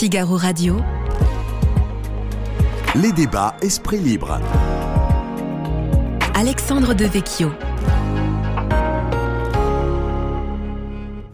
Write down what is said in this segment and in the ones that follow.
Figaro Radio. Les débats Esprit Libre. Alexandre Devecchio.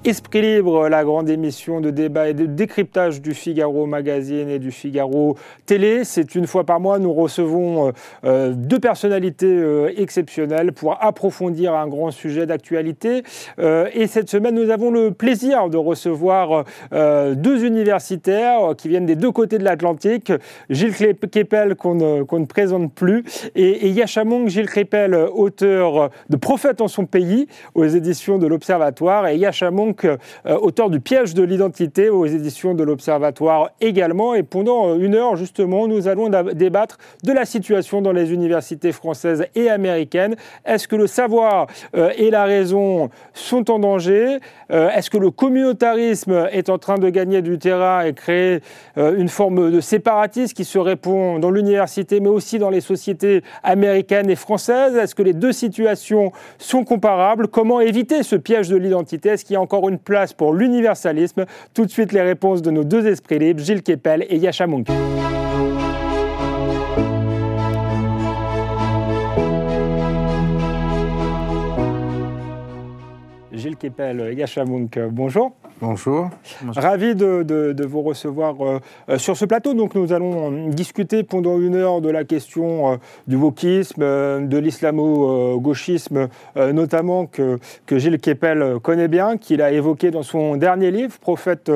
Esprit Libre, la grande émission de débat et de décryptage du Figaro Magazine et du Figaro Télé. C'est une fois par mois, nous recevons euh, euh, deux personnalités euh, exceptionnelles pour approfondir un grand sujet d'actualité. et cette semaine, nous avons le plaisir de recevoir deux universitaires qui viennent des deux côtés de l'Atlantique. Gilles Kepel, qu'on ne, présente plus, et, et Yachamong Gilles Kepel, auteur de Prophète en son pays aux éditions de l'Observatoire, et Yachamong euh, auteur du piège de l'identité aux éditions de l'Observatoire également. Et pendant une heure, justement, nous allons débattre de la situation dans les universités françaises et américaines. Est-ce que le savoir euh, et la raison sont en danger? Euh, Est-ce que le communautarisme est en train de gagner du terrain et créer une forme de séparatisme qui se répond dans l'université, mais aussi dans les sociétés américaines et françaises? Est-ce que les deux situations sont comparables? Comment éviter ce piège de l'identité? Est-ce qu'il y a encore une place pour l'universalisme Tout de suite les réponses de nos deux esprits libres, Gilles Kepel et Yasha. Gilles Kepel, Yasha Monk, bonjour. Bonjour. Ravi de, vous recevoir euh, euh, sur ce plateau. Donc, nous allons discuter pendant une heure de la question euh, du wokisme, de l'islamo-gauchisme, notamment que, que, Gilles Kepel connaît bien, qu'il a évoqué dans son dernier livre, Prophète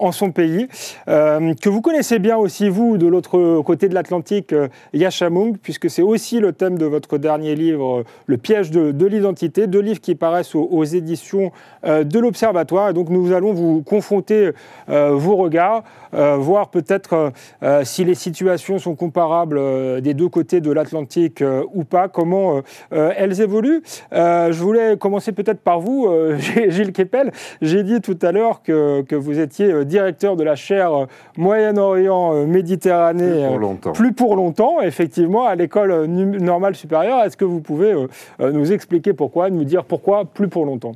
en son pays, que vous connaissez bien aussi, vous, de l'autre côté de l'Atlantique, Yashamung, puisque c'est aussi le thème de votre dernier livre, Le piège de, l'identité, deux livres qui paraissent aux, aux éditions de l'Observatoire. Donc, nous allons vous confronter euh, vos regards, euh, voir peut-être euh, si les situations sont comparables des deux côtés de l'Atlantique ou pas, comment elles évoluent. je voulais commencer peut-être par vous, Gilles Kepel. J'ai dit tout à l'heure que, que, vous étiez directeur de la chaire Moyen-Orient Méditerranée. Plus pour longtemps. Plus pour longtemps, effectivement, à l'école normale supérieure. Est-ce que vous pouvez nous expliquer pourquoi, nous dire pourquoi plus pour longtemps?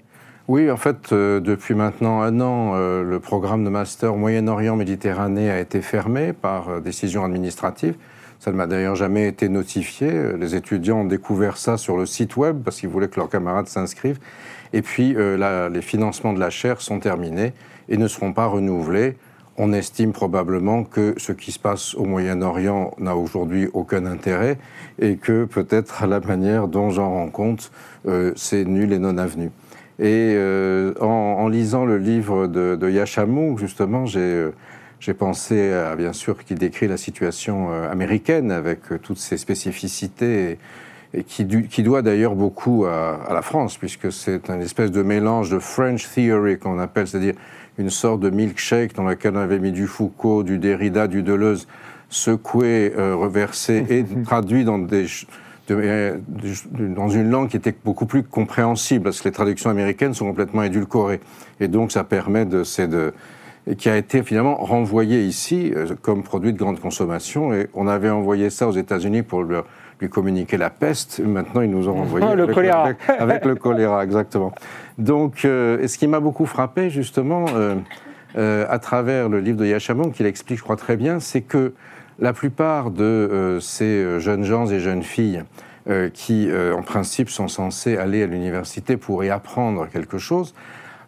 Oui, en fait, euh, depuis maintenant un an, euh, le programme de master Moyen-Orient Méditerranée a été fermé par euh, décision administrative. Ça ne m'a d'ailleurs jamais été notifié. Les étudiants ont découvert ça sur le site web parce qu'ils voulaient que leurs camarades s'inscrivent. Et puis, les financements de la chaire sont terminés et ne seront pas renouvelés. On estime probablement que ce qui se passe au Moyen-Orient n'a aujourd'hui aucun intérêt et que peut-être la manière dont j'en rends compte, c'est nul et non avenu. Et euh, en, lisant le livre de, de Yashamou, justement, euh, j'ai pensé à, bien sûr, qui décrit la situation euh, américaine avec toutes ses spécificités et, qui, qui, doit d'ailleurs beaucoup à, à, la France, puisque c'est un espèce de mélange de French theory qu'on appelle, c'est-à-dire une sorte de milkshake dans lequel on avait mis du Foucault, du Derrida, du Deleuze, secoué, reversé et traduit dans des euh, dans une langue qui était beaucoup plus compréhensible, parce que les traductions américaines sont complètement édulcorées. Et donc ça permet de... de qui a été finalement renvoyé ici euh, comme produit de grande consommation. Et on avait envoyé ça aux États-Unis pour lui communiquer la peste. Maintenant, ils nous ont envoyé le avec, choléra. Avec, le choléra, exactement. Donc, euh, et ce qui m'a beaucoup frappé, justement, à travers le livre de Yachamon, qu'il explique, je crois, très bien, c'est que la plupart de euh, ces euh, jeunes gens et jeunes filles euh, qui, en principe, sont censés aller à l'université pour y apprendre quelque chose,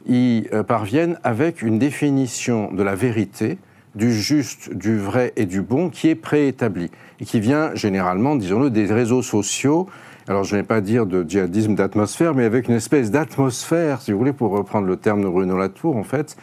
y parviennent avec une définition de la vérité, du juste, du vrai et du bon qui est préétablie et qui vient généralement, disons-le, des réseaux sociaux. Alors je ne vais pas dire de djihadisme d'atmosphère, mais avec une espèce d'atmosphère, si vous voulez, pour reprendre le terme de Bruno Latour, en fait,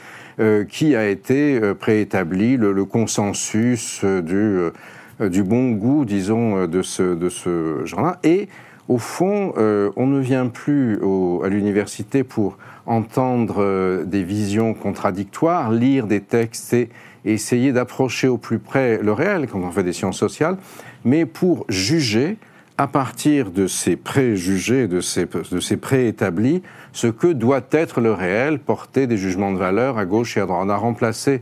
qui a été euh, préétabli, le, consensus euh, du, du, bon goût, disons, de ce, de ce genre-là. Et au fond, on ne vient plus à l'université pour entendre des visions contradictoires, lire des textes et, essayer d'approcher au plus près le réel, quand on fait des sciences sociales, mais pour juger à partir de ces préjugés, de ces, de ces préétablis, ce que doit être le réel, porter des jugements de valeur à gauche et à droite. On a remplacé,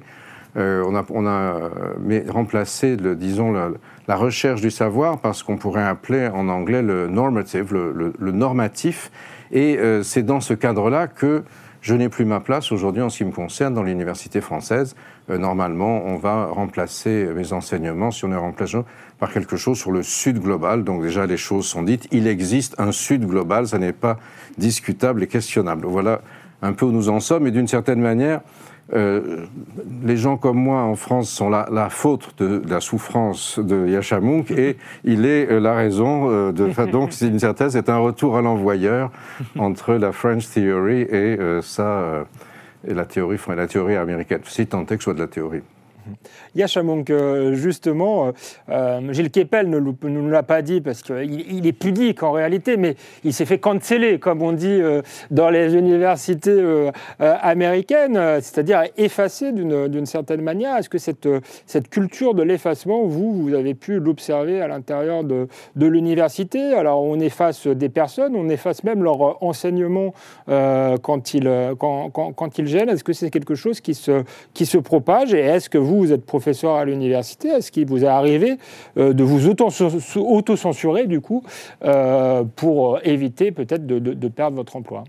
euh, on a, euh, remplacé, le, disons, la, recherche du savoir par ce qu'on pourrait appeler en anglais le normative, le, le, normatif. Et euh, c'est dans ce cadre-là que Je n'ai plus ma place aujourd'hui en ce qui me concerne dans l'université française. Euh, normalement, on va remplacer mes enseignements, si on est remplacé, par quelque chose sur le Sud global. Donc déjà, les choses sont dites. Il existe un Sud global, ça n'est pas discutable et questionnable. Voilà un peu où nous en sommes. Et d'une certaine manière, euh, les gens comme moi en France sont la, la faute de, la souffrance de Yachamunk et il est euh, la raison euh, de. donc, c'est une certaine, c'est un retour à l'envoyeur entre la French Theory et ça, et la théorie, la théorie américaine, si tant est que ce soit de la théorie. Yachamunk, justement, euh, Gilles Kepel ne nous l'a pas dit parce qu'il il est pudique en réalité, mais il s'est fait canceller, comme on dit euh, dans les universités euh, américaines, c'est-à-dire effacé d'une certaine manière. Est-ce que cette, cette culture de l'effacement, vous, vous avez pu l'observer à l'intérieur de, de l'université? Alors, on efface des personnes, on efface même leur enseignement quand, ils, quand, quand, quand ils gênent. Est-ce que c'est quelque chose qui se, qui se propage? Et est-ce que vous, vous êtes professeur à l'université, est-ce qu'il vous est arrivé euh, de vous auto-censurer, du coup, euh, pour éviter peut-être de, perdre votre emploi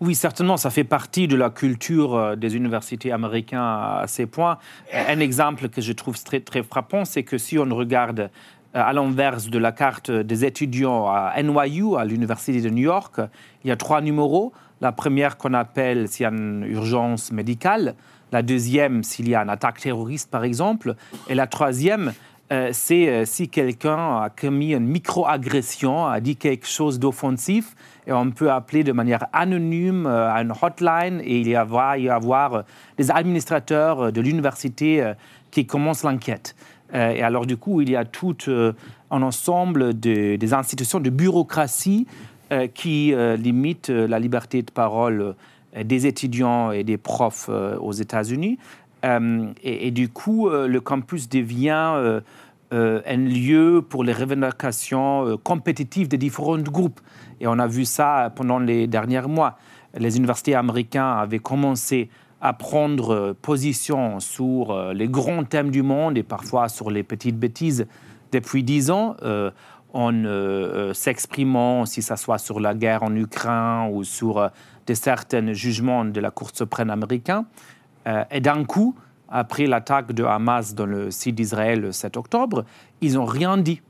oui, certainement, ça fait partie de la culture euh, des universités américaines à ces points. Un exemple que je trouve très, très frappant, c'est que si on regarde à l'inverse de la carte des étudiants à NYU, à l'Université de New York, il y a trois numéros. La première qu'on appelle s'il y a une urgence médicale la deuxième s'il y a une attaque terroriste, par exemple, et la troisième, euh, c'est euh, si quelqu'un a commis une microagression, a dit quelque chose d'offensif, et on peut appeler de manière anonyme euh, à une hotline, et il y avoir, y avoir des administrateurs de l'université qui commencent l'enquête. et alors, du coup, il y a tout un ensemble de, des institutions de bureaucratie qui limitent la liberté de parole des étudiants et des profs euh, aux États-Unis. Euh, et, du coup, le campus devient un lieu pour les revendications compétitives des différents groupes. Et on a vu ça pendant les derniers mois. Les universités américaines avaient commencé à prendre position sur les grands thèmes du monde et parfois sur les petites bêtises depuis dix ans, en s'exprimant, si ça soit sur la guerre en Ukraine ou sur de certains jugements de la Cour suprême américaine. Euh, et d'un coup, après l'attaque de Hamas dans le site d'Israël le 7 octobre, ils n'ont rien dit.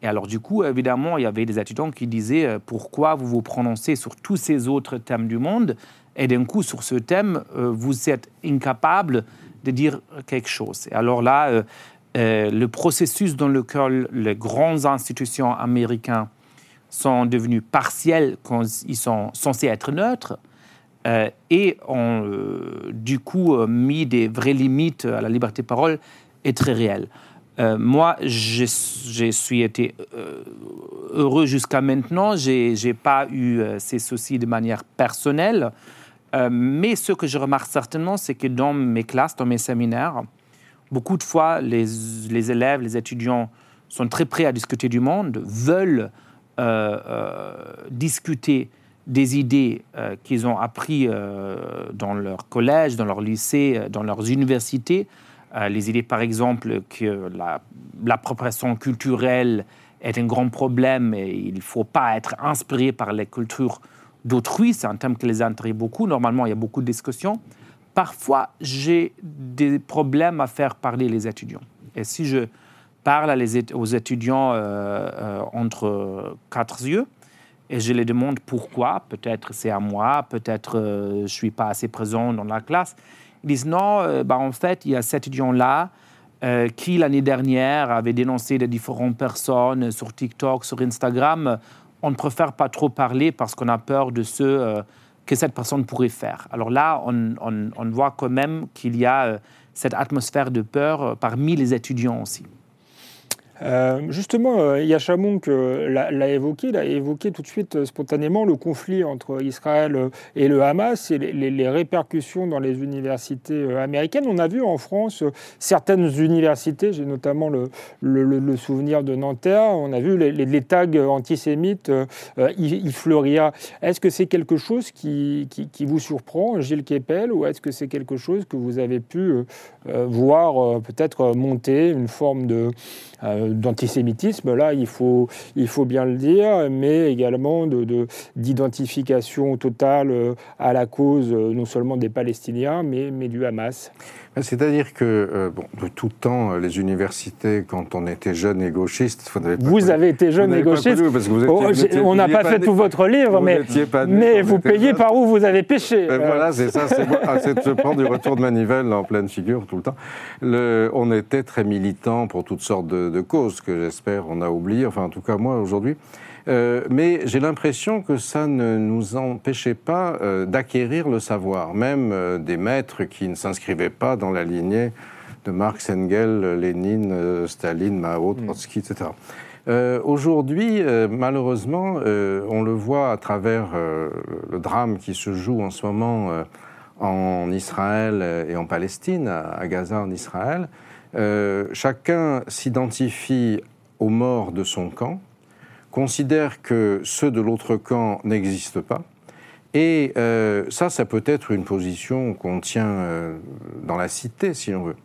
Et alors, du coup, évidemment, il y avait des étudiants qui disaient euh, pourquoi vous vous prononcez sur tous ces autres thèmes du monde et d'un coup, sur ce thème, euh, vous êtes incapable de dire quelque chose. Et alors là, le processus dans lequel les grandes institutions américaines sont devenus partiels quand ils sont censés être neutres euh, et ont euh, du coup euh, mis des vraies limites à la liberté de parole est très réel. moi, je, suis été heureux jusqu'à maintenant. Je n'ai pas eu ces soucis de manière personnelle. mais ce que je remarque certainement, c'est que dans mes classes, dans mes séminaires, beaucoup de fois, les, les élèves, les étudiants sont très prêts à discuter du monde, veulent discuter des idées euh, qu'ils ont appris dans leur collège, dans leur lycée, dans leurs universités. les idées, par exemple, que l'appropriation culturelle est un grand problème et il ne faut pas être inspiré par les cultures d'autrui. C'est un thème qui les intéresse beaucoup. Normalement, il y a beaucoup de discussions. Parfois, j'ai des problèmes à faire parler les étudiants. Et si je parle aux étudiants euh, euh, entre quatre yeux et je les demande pourquoi. Peut-être c'est à moi, peut-être euh, je ne suis pas assez présent dans la classe. Ils disent non, bah, en fait, il y a cet étudiant-là qui, l'année dernière, avait dénoncé de différentes personnes sur TikTok, sur Instagram. On ne préfère pas trop parler parce qu'on a peur de ce que cette personne pourrait faire. Alors là, on voit quand même qu'il y a cette atmosphère de peur parmi les étudiants aussi. Euh, justement, euh, Yachamunk euh, l'a évoqué, il a évoqué tout de suite spontanément le conflit entre Israël et le Hamas et les, répercussions dans les universités américaines. On a vu en France certaines universités, j'ai notamment le, souvenir de Nanterre, on a vu les, tags antisémites y, fleurir. Est-ce que c'est quelque chose qui, qui, vous surprend, Gilles Kepel, ou est-ce que c'est quelque chose que vous avez pu voir peut-être monter, une forme de d'antisémitisme, là, il faut, il faut bien le dire, mais également d'identification de, totale à la cause non seulement des Palestiniens, mais, mais du Hamas. C'est-à-dire que, euh, bon, de tout temps, euh, les universités, quand on était jeune et gauchiste... Vous, avez été jeune et gauchiste oh, On n'a pas fait tout votre livre, mais, mais vous payez par où vous avez pêché. Ben voilà, c'est ça, ah, c'est de se prendre du retour de manivelle en pleine figure tout le temps. Le, on était très militants pour toutes sortes de, de que j'espère on a oubliées, enfin en tout cas moi aujourd'hui. Euh, mais j'ai l'impression que ça ne nous empêchait pas euh, d'acquérir le savoir, même euh, des maîtres qui ne s'inscrivaient pas dans la lignée de Marx, Engels, Lénine, Staline, Mao, mm. Trotsky, etc. Aujourd'hui, malheureusement, on le voit à travers le drame qui se joue en ce moment en Israël et en Palestine, à Gaza en Israël. Chacun s'identifie aux morts de son camp, considère que ceux de l'autre camp n'existent pas. Et euh, ça, ça peut être une position qu'on tient euh, dans la cité, si on veut.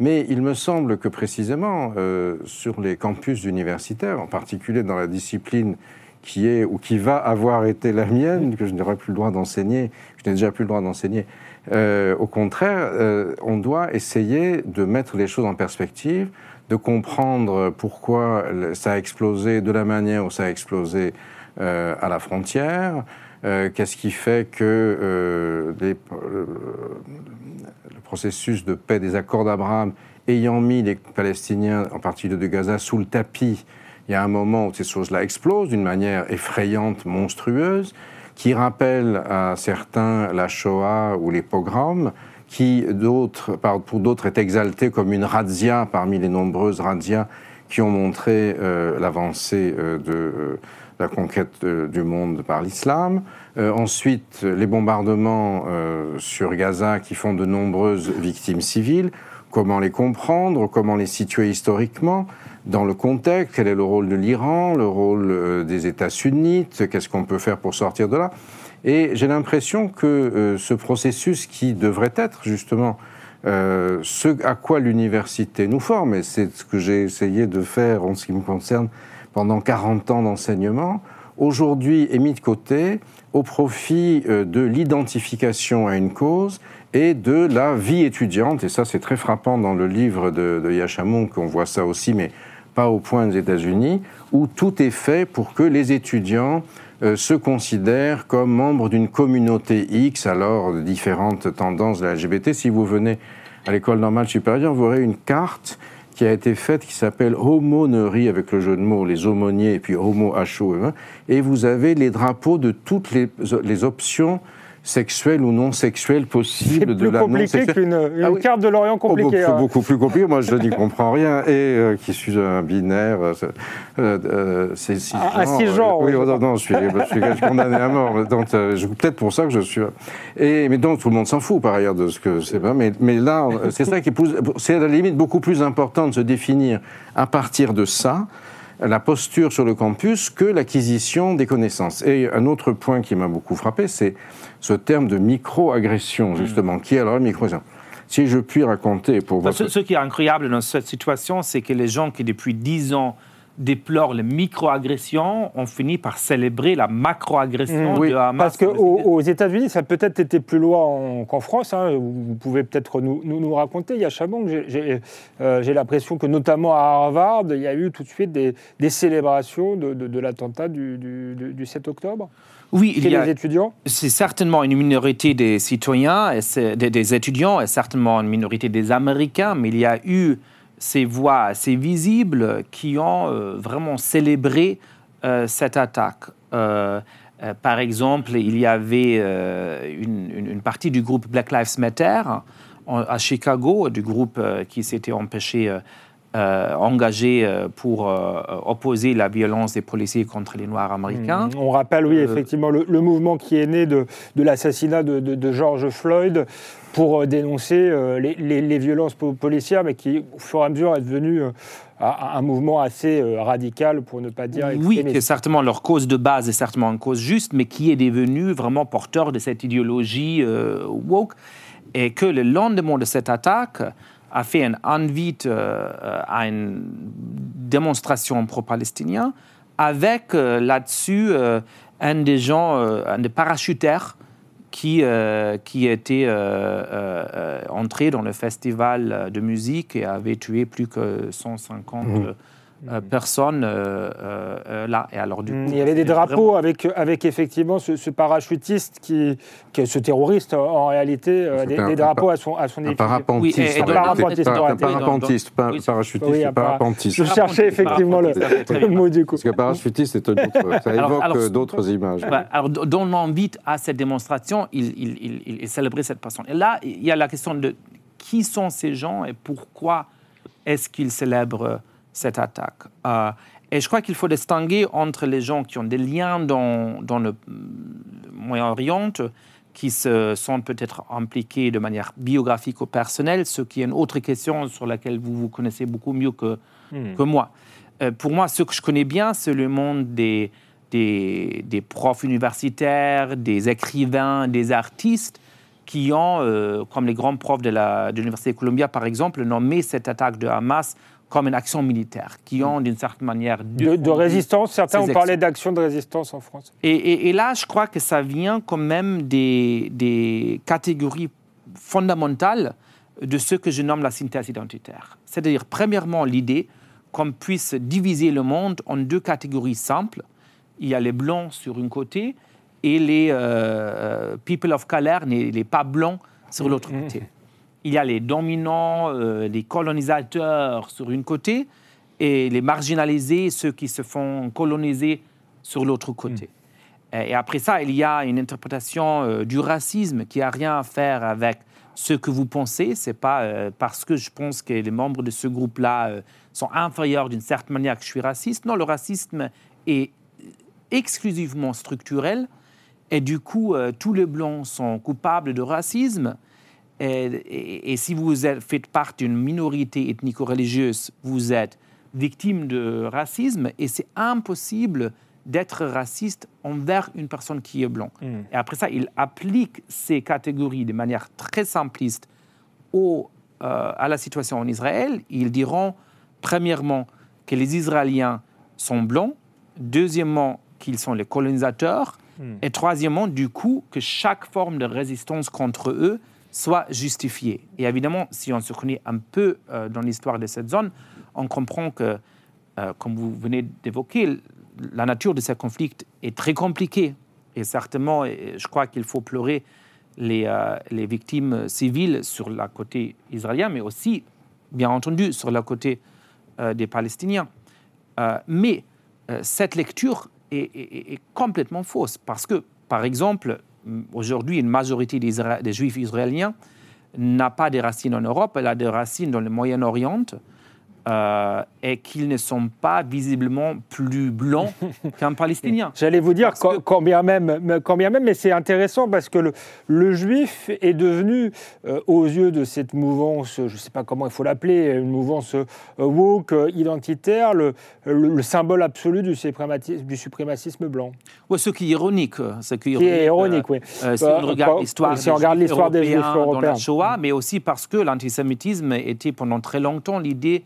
Mais il me semble que précisément euh, sur les campus universitaires, en particulier dans la discipline qui est ou qui va avoir été la mienne, que je n'aurai plus le droit d'enseigner, je n'ai déjà plus le droit d'enseigner, au contraire, on doit essayer de mettre les choses en perspective, de comprendre pourquoi ça a explosé de la manière où ça a explosé euh, à la frontière, euh, qu'est-ce qui fait que euh, le processus de paix des accords d'Abraham ayant mis les Palestiniens, en particulier de Gaza, sous le tapis, il y a un moment où ces choses-là explosent d'une manière effrayante, monstrueuse, qui rappelle à certains la Shoah ou les pogroms, qui pour d'autres est exalté comme une razzia parmi les nombreuses razzias qui ont montré euh, l'avancée euh, de euh, la conquête du monde par l'islam. ensuite, les bombardements sur Gaza qui font de nombreuses victimes civiles. Comment les comprendre? Comment les situer historiquement? Dans le contexte Quel est le rôle de l'Iran Le rôle des États sunnites Qu'est-ce qu'on peut faire pour sortir de là et j'ai l'impression que euh, ce processus qui devrait être justement euh, ce à quoi l'université nous forme, et c'est ce que j'ai essayé de faire en ce qui me concerne pendant 40 ans d'enseignement, aujourd'hui est mis de côté au profit euh, de l'identification à une cause et de la vie étudiante. Et ça, c'est très frappant dans le livre de, de qu'on voit ça aussi, mais pas au point des États-Unis, où tout est fait pour que les étudiants euh, se considèrent comme membres d'une communauté X, alors différentes tendances de la LGBT. Si vous venez à l'école normale supérieure, vous aurez une carte qui a été faite qui s'appelle Homonerie avec le jeu de mots, les aumôniers et puis Homo H-O-E, et vous avez les drapeaux de toutes les options sexuelle ou non sexuelle possible de la non C'est plus compliqué qu'une ah carte de l'Orient oh, compliquée. Hein. beaucoup plus compliqué. Moi, je n'y comprends rien. Et euh, qui suis un binaire, euh, euh c'est six ah, cisgenre. Oui, oh, non, je suis, je suis condamné à mort. Donc, peut-être pour ça que je suis. Et mais donc tout le monde s'en fout par ailleurs de ce que c'est pas. Mais, mais là, c'est ça qui est, c'est à la limite beaucoup plus important de se définir à partir de ça la posture sur le campus que l'acquisition des connaissances. Et un autre point qui m'a beaucoup frappé, c'est ce terme de micro-agression, hmm. justement, qui est alors la micro-agression? Si je puis raconter pour vous... Ce, qui est incroyable dans cette situation, c'est que les gens qui, depuis dix ans, déplorent les micro-agressions, on finit par célébrer la macro-agression mmh, de Hamas. Parce qu'aux aux États-Unis, ça a peut-être été plus loin qu'en France. Hein. Vous pouvez peut-être nous, nous, raconter. Il y a Chabon, euh, j'ai l'impression que notamment à Harvard, il y a eu tout de suite des, des célébrations de, de, l'attentat du, du, 7 octobre. Oui, il y a, étudiants C'est certainement une minorité des citoyens, et des, des étudiants, et certainement une minorité des Américains, mais il y a eu ces voix assez visibles qui ont euh, vraiment célébré euh, cette attaque. Euh, par exemple, il y avait une, partie du groupe Black Lives Matter à Chicago, du groupe qui s'était empêché euh, engagé euh, pour euh, opposer la violence des policiers contre les Noirs américains. Mmh. On rappelle, oui, effectivement, le, mouvement qui est né de, de l'assassinat de, de, George Floyd pour dénoncer les, les, violences policières, mais qui, au fur et à mesure, est devenu un mouvement assez radical, pour ne pas dire Oui, qui est certainement leur cause de base est certainement une cause juste, mais qui est devenu vraiment porteur de cette idéologie woke. Et que le lendemain de cette attaque, fait un invite à une démonstration pro-palestinien avec là-dessus un des gens, des parachutaires qui, qui était entré dans le festival de musique et avait tué plus que 150 euh, personne euh, euh, là. Et alors, du mm. Il y avait des drapeaux avec, avec effectivement ce, parachutiste, qui, qui, ce terroriste en réalité, des, drapeaux à son, à son un parapentiste. Oui, un parapentiste, un parapentiste, pas parachutiste, oui, parapentiste. Je cherchais effectivement le, mot du coup. Parce que parachutiste, ça évoque d'autres images. alors, dont on invite à cette démonstration, il, il, il, il célébrait cette personne. Et là, il y a la question de qui sont ces gens et pourquoi est-ce qu'ils célèbrent cette attaque. Euh, et je crois qu'il faut distinguer entre les gens qui ont des liens dans, dans le Moyen-Orient, qui se sont peut-être impliqués de manière biographique ou personnelle, ce qui est une autre question sur laquelle vous vous connaissez beaucoup mieux que, hmm. que moi. Euh, pour moi, ce que je connais bien, c'est le monde des, des, des, profs universitaires, des écrivains, des artistes qui ont, euh, comme les grands profs de l'Université de, de Columbia par exemple, nommé cette attaque de Hamas comme une action militaire, qui ont d'une certaine manière... De, résistance, certains ont parlé d'action de résistance en France. Et, là, je crois que ça vient quand même des, des catégories fondamentales de ce que je nomme la synthèse identitaire. C'est-à-dire, premièrement, l'idée qu'on puisse diviser le monde en deux catégories simples. Il y a les blancs sur une côté et les euh, euh, people of color, les, les pas blancs sur l'autre mmh. côté il y a les dominants, euh, les colonisateurs sur une côté, et les marginalisés, ceux qui se font coloniser sur l'autre côté. Hmm. Et après ça, il y a une interprétation euh, du racisme qui n'a rien à faire avec ce que vous pensez. C'est pas euh, parce que je pense que les membres de ce groupe-là sont inférieurs d'une certaine manière que je suis raciste. Non, le racisme est exclusivement structurel. Et du coup, tous les Blancs sont coupables de racisme. Et, si vous êtes, faites partie d'une minorité ethnico-religieuse, vous êtes victime de racisme et c'est impossible d'être raciste envers une personne qui est blanche. Hmm. Et après ça, il applique ces catégories de manière très simpliste au, euh, à la situation en Israël. Ils diront, premièrement, que les Israéliens sont blancs, deuxièmement, qu'ils sont les colonisateurs, hmm. et troisièmement, du coup, que chaque forme de résistance contre eux soit justifié. Et évidemment, si on se connaît un peu euh, dans l'histoire de cette zone, on comprend que, euh, comme vous venez d'évoquer, la nature de ce conflit est très compliquée. Et certainement, je crois qu'il faut pleurer les, euh, les, victimes civiles sur le côté israélien, mais aussi, bien entendu, sur le côté des Palestiniens. mais cette lecture est, complètement fausse, parce que, par exemple, aujourd'hui, une majorité des, Juifs israéliens n'a pas de racines en Europe, elle a des racines dans le Moyen-Orient. Euh, et qu'ils ne sont pas visiblement plus blancs qu'un Palestinien. J'allais vous dire, quand, bien même, quand bien même, mais c'est intéressant parce que le, juif est devenu, euh, aux yeux de cette mouvance, je ne sais pas comment il faut l'appeler, une mouvance euh, woke, identitaire, le, le, symbole absolu du suprématisme, du blanc. Ouais, ce qui est ironique. Ce qui est ironique, oui. si on regarde l'histoire si des, Juifs européens dans la Shoah, mais aussi parce que l'antisémitisme était pendant très longtemps l'idée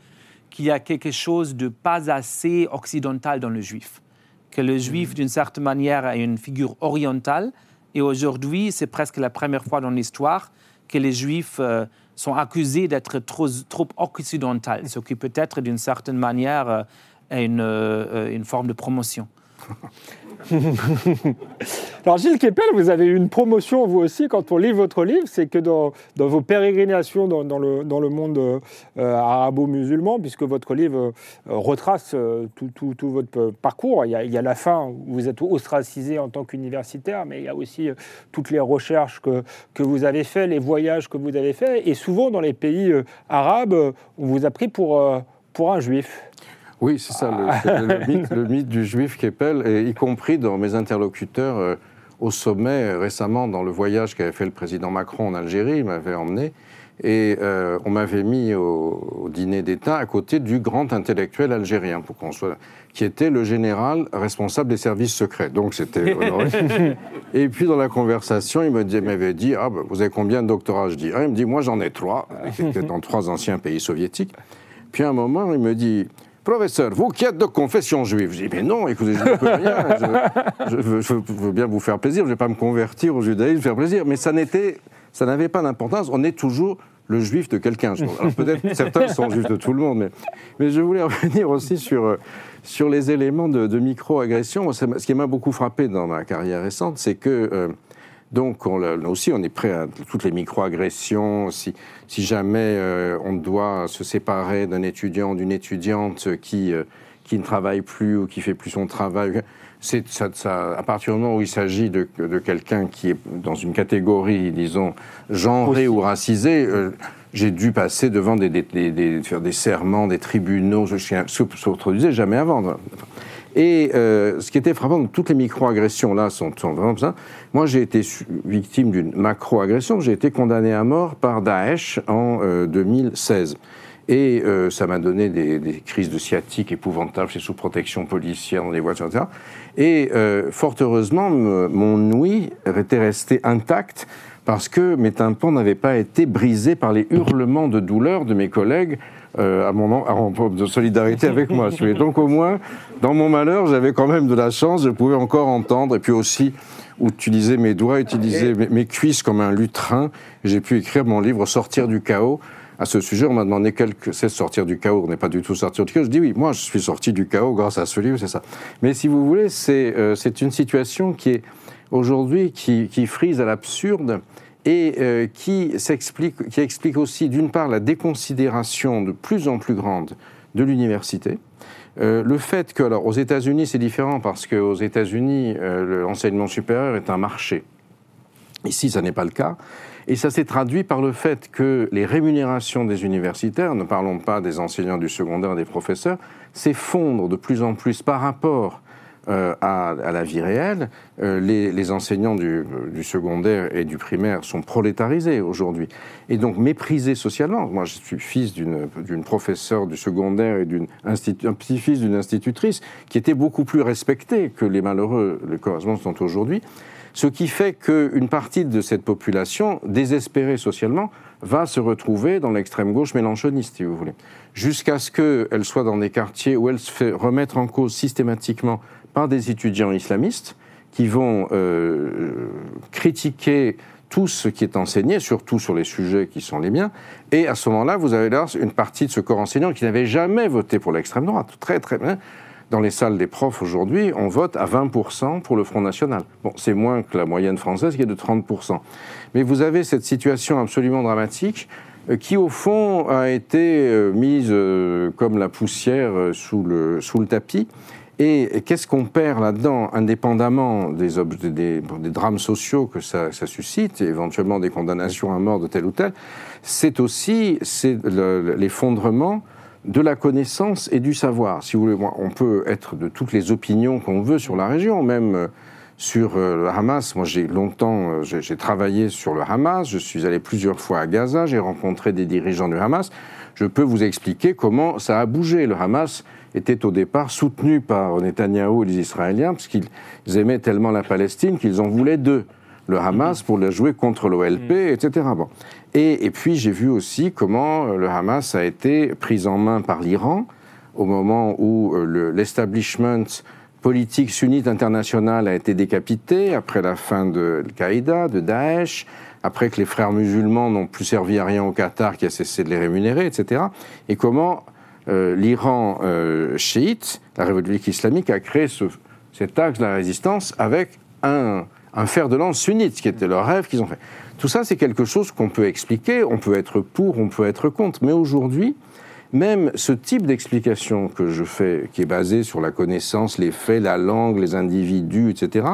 qu'il y a quelque chose de pas assez occidental dans le juif, que le juif, d'une certaine manière, a une figure orientale. Et aujourd'hui, c'est presque la première fois dans l'histoire que les juifs euh, sont accusés d'être trop, trop occidentaux, ce qui peut être d'une certaine manière euh, une, euh, une forme de promotion. Alors Gilles Kepel, vous avez eu une promotion vous aussi quand on lit votre livre, c'est que dans, vos pérégrinations dans, le, dans le, monde euh, arabo-musulman, puisque votre livre euh, retrace euh, tout, tout, votre parcours, il y, a, il y, a, la fin où vous êtes ostracisé en tant qu'universitaire, mais il y a aussi toutes les recherches que, que vous avez faites, les voyages que vous avez faits, et souvent dans les pays arabes, on vous a pris pour, pour un juif. Oui, c'est ça, le, mythe, du juif Keppel, et y compris dans mes interlocuteurs euh, au sommet récemment, dans le voyage qu'avait fait le président Macron en Algérie, il m'avait emmené. Et euh, on m'avait mis au, au dîner d'État à côté du grand intellectuel algérien, pour qu'on soit, qui était le général responsable des services secrets. Donc c'était. Et puis dans la conversation, il m'avait dit Ah, ben, vous avez combien de doctorats Je dis Ah, Il me dit Moi j'en ai trois, C'était dans trois anciens pays soviétiques. Puis à un moment, il me dit Professeur, vous qui êtes de confession juive Je dis Mais non, écoutez, je ne peux rien. Je, veux, bien vous faire plaisir, je ne vais pas me convertir au judaïsme, faire plaisir. Mais ça n'était, ça n'avait pas d'importance. On est toujours le juif de quelqu'un. Alors peut-être certains sont juifs de tout le monde, mais, mais je voulais revenir aussi sur, euh, sur les éléments de, micro-agression. Ce qui m'a beaucoup frappé dans ma carrière récente, c'est que euh, donc on, là aussi on est prêt à toutes les micro-agressions. Si, si jamais euh, on doit se séparer d'un étudiant, d'une étudiante qui, euh, qui ne travaille plus ou qui fait plus son travail, c'est ça, ça- à partir du moment où il s'agit de, de quelqu'un qui est dans une catégorie, disons, genrée ou racisée, euh, j'ai dû passer devant des, des- des- des- faire des serments, des tribunaux, ce qui ne se produisait jamais avant. Et euh, ce qui était frappant, toutes les micro-agressions là sont, sont vraiment ça. Moi, j'ai été victime d'une macro-agression. J'ai été condamné à mort par Daesh en euh, 2016. Et euh, ça m'a donné des, crises de sciatique épouvantables. J'étais sous protection policière dans les voitures, etc. Et euh, fort heureusement, me- mon ouïe était resté intact parce que mes tympans n'avaient pas été brisés par les hurlements de douleur de mes collègues euh, à mon en, de solidarité avec moi. Donc au moins, dans mon malheur, j'avais quand même de la chance, je pouvais encore entendre, et puis aussi utiliser mes doigts, utiliser mes, cuisses comme un lutrin. J'ai pu écrire mon livre Sortir du chaos. À ce sujet, on m'a demandé quel que c'est sortir du chaos. On n'est pas du tout sortir du chaos. Je dis oui, moi je suis sorti du chaos grâce à ce livre, c'est ça. Mais si vous voulez, c'est euh, une situation qui est aujourd'hui qui, qui frise à l'absurde et euh, qui, explique aussi d'une part la déconsidération de plus en plus grande de l'université. Euh, le fait que, alors aux États-Unis c'est différent parce qu'aux États-Unis euh, l'enseignement supérieur est un marché. Ici, ça n'est pas le cas. Et ça s'est traduit par le fait que les rémunérations des universitaires, ne parlons pas des enseignants du secondaire des professeurs, s'effondrent de plus en plus par rapport euh, à, la vie réelle. Euh, les, enseignants du, secondaire et du primaire sont prolétarisés aujourd'hui et donc méprisés socialement. Moi, je suis fils d'une professeure du secondaire et d'une un petit-fils d'une institutrice qui était beaucoup plus respectée que les malheureux, les correspondants sont aujourd'hui. Ce qui fait qu'une partie de cette population, désespérée socialement, va se retrouver dans l'extrême gauche mélanchoniste, si vous voulez. Jusqu'à ce qu'elle soit dans des quartiers où elle se fait remettre en cause systématiquement des étudiants islamistes qui vont euh, critiquer tout ce qui est enseigné, surtout sur les sujets qui sont les miens. Et à ce moment-là, vous avez là une partie de ce corps enseignant qui n'avait jamais voté pour l'extrême droite. Très, très bien. Dans les salles des profs aujourd'hui, on vote à 20% pour le Front National. Bon, c'est moins que la moyenne française qui est de 30%. Mais vous avez cette situation absolument dramatique euh, qui, au fond, a été euh, mise comme la poussière sous le, sous le tapis. Et qu'est-ce qu'on perd là-dedans, indépendamment des, drames sociaux que ça, suscite, et éventuellement des condamnations à mort de tel ou tel C'est aussi l'effondrement de la connaissance et du savoir. Si on peut être de toutes les opinions qu'on veut sur la région, même euh, sur euh, le Hamas. Moi, j'ai longtemps, euh, j'ai travaillé sur le Hamas. Je suis allé plusieurs fois à Gaza. J'ai rencontré des dirigeants du Hamas. Je peux vous expliquer comment ça a bougé. Le Hamas était au départ soutenu par Netanyahou et les Israéliens parce qu'ils aimaient tellement la Palestine qu'ils en voulaient deux. Le Hamas pour la jouer contre l'OLP, etc. Bon. Et, et puis j'ai vu aussi comment euh, le Hamas a été pris en main par l'Iran au moment où euh, le- l'establishment politique sunnite international a été décapité après la fin de Al-Qaïda, de Daesh, après que les frères musulmans n'ont plus servi à rien au Qatar qui a cessé de les rémunérer, etc. Et comment l'Iran euh, chiite, la République islamique, a créé ce- cet axe de la résistance avec un, fer de lance sunnite, ce qui était leur rêve qu'ils ont fait. Tout ça, c'est quelque chose qu'on peut expliquer, on peut être pour, on peut être contre. Mais aujourd'hui, même ce type d'explication que je fais, qui est basé sur la connaissance, les faits, la langue, les individus, etc.,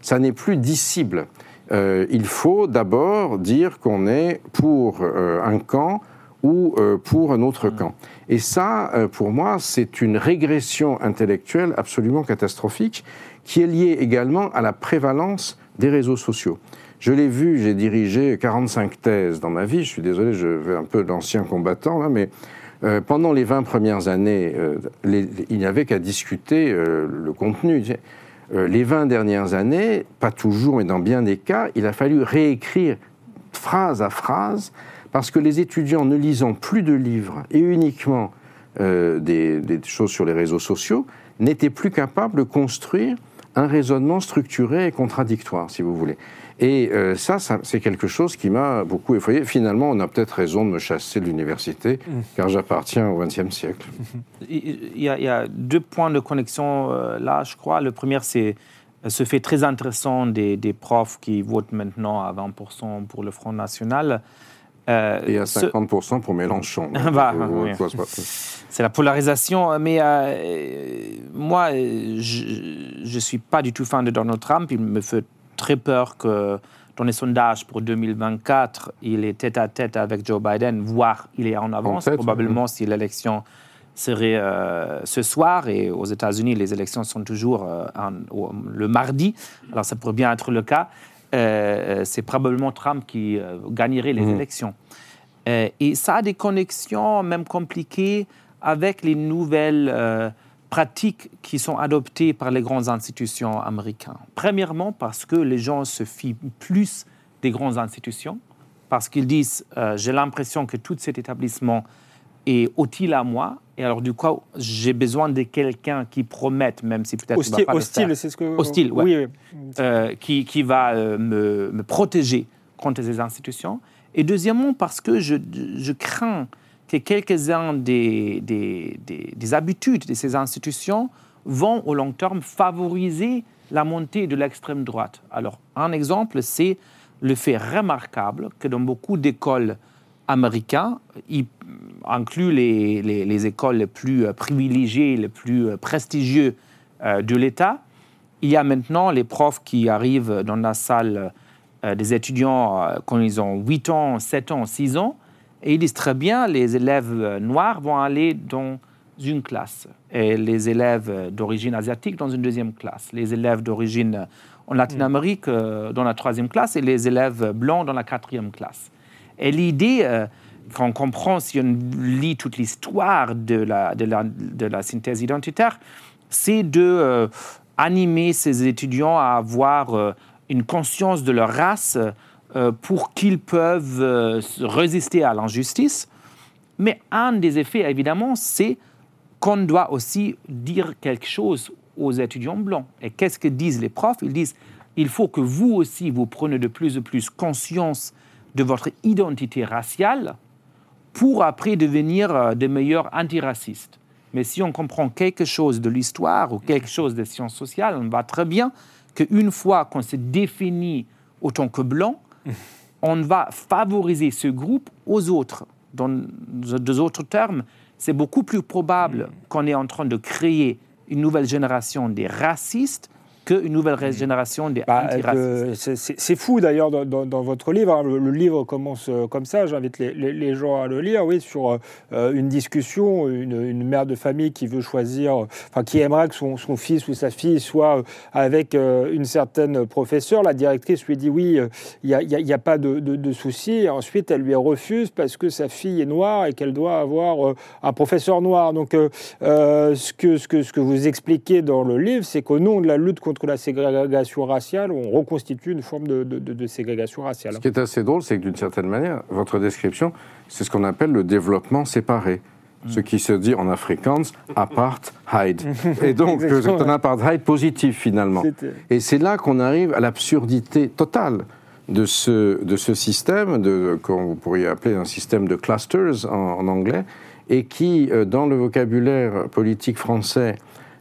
ça n'est plus dissible. Euh, il faut d'abord dire qu'on est pour euh, un camp ou euh, pour un autre camp. Et ça, euh, pour moi, c'est une régression intellectuelle absolument catastrophique qui est liée également à la prévalence des réseaux sociaux. Je l'ai vu, j'ai dirigé 45 thèses dans ma vie. Je suis désolé, je vais un peu d'ancien combattant là, mais euh, pendant les 20 premières années, euh, il n'y avait qu'à discuter euh, le contenu. les 20 dernières années, pas toujours, mais dans bien des cas, il a fallu réécrire phrase à phrase, parce que les étudiants ne lisant plus de livres et uniquement des, des choses sur les réseaux sociaux, n'étaient plus capables de construire un raisonnement structuré et contradictoire, si vous voulez. Et euh, ça, c'est quelque chose qui m'a beaucoup effrayé. Finalement, on a peut-être raison de me chasser de l'université, mmh. car j'appartiens au XXe siècle. Il y, a, deux points de connexion euh, là, je crois. Le premier, c'est ce fait très intéressant des, des, profs qui votent maintenant à 20% pour le Front National. Euh, et à 50% pour Mélenchon. bah, c'est la polarisation. Mais moi, je ne suis pas du tout fan de Donald Trump. Il me fait très peur que dans les sondages pour 2024, il est tête à tête avec Joe Biden, voire il est en avance, probablement si l'élection serait euh, ce soir. Et aux États-Unis, les élections sont toujours euh, le mardi, alors ça pourrait bien être le cas. Euh, c'est probablement Trump qui gagnerait les mhm. élections. et ça a des connexions même compliquées avec les nouvelles pratiques qui sont adoptées par les grandes institutions américaines. Premièrement, parce que les gens se fient plus des grandes institutions, parce qu'ils disent euh, j'ai l'impression que tout cet établissement est utile à moi, et alors du coup j'ai besoin de quelqu'un qui promette, même si peut-être hostile, pas hostile, c'est ce que hostile, oui, euh, qui, qui, va euh, me, me, protéger contre ces institutions. Et deuxièmement, parce que je, je crains que quelques-uns des, des, des, habitudes de ces institutions vont au long terme favoriser la montée de l'extrême droite. Alors, un exemple, c'est le fait remarquable que dans beaucoup d'écoles américaines, y inclut les, les, écoles les plus euh, privilégiées, les plus euh, prestigieuses euh, de l'État, il y a maintenant les profs qui arrivent dans la salle des étudiants quand ils ont 8 ans, 7 ans, 6 ans, et ils disent très bien, les élèves noirs vont aller dans une classe, et les élèves d'origine asiatique dans une deuxième classe, les élèves d'origine en Latine-Amérique euh, dans la troisième classe et les élèves blancs dans la quatrième classe. Et l'idée, euh, qu'on comprend si on lit toute l'histoire de la, de, la, synthèse identitaire, c'est de euh, animer ces étudiants à avoir une conscience de leur race euh, pour qu'ils peuvent euh, résister à l'injustice. Mais un des effets, évidemment, c'est qu'on doit aussi dire quelque chose aux étudiants blancs. Et qu'est-ce que disent les profs? Ils disent il faut que vous aussi, vous preniez de plus en plus conscience de votre identité raciale pour après devenir euh, de meilleurs antiracistes. Mais si on comprend quelque chose de l'histoire ou quelque chose des sciences sociales, on voit très bien qu'une fois qu'on se définit autant que blanc, on va favoriser ce groupe aux autres. Dans d'autres termes, c'est beaucoup plus probable qu'on est en train de créer une nouvelle génération des racistes qu'une nouvelle mmh. génération des bah, C'est fou d'ailleurs dans, votre livre. Hein. le, livre commence euh, comme ça. J'invite les, gens à le lire. Oui, sur euh, une discussion, une, mère de famille qui veut choisir, enfin qui aimerait que son, fils ou sa fille soit euh, avec une certaine professeure. La directrice lui dit oui, il n'y a, pas de, de, souci. Et ensuite, elle lui refuse parce que sa fille est noire et qu'elle doit avoir un professeur noir. Donc, ce, que, ce, que, ce que vous expliquez dans le livre, c'est qu'au nom de la lutte contre la ségrégation raciale, on reconstitue une forme de, ségrégation raciale. Ce qui est assez drôle, c'est que d'une certaine manière, votre description, c'est ce qu'on appelle le développement séparé. Mm. Ce qui se dit en afrikaans, apartheid. Et donc, c'est un apartheid positif finalement. Et c'est là qu'on arrive à l'absurdité totale de ce, de ce système, de, qu'on pourrait appeler un système de clusters en, en anglais, et qui, euh, dans le vocabulaire politique français,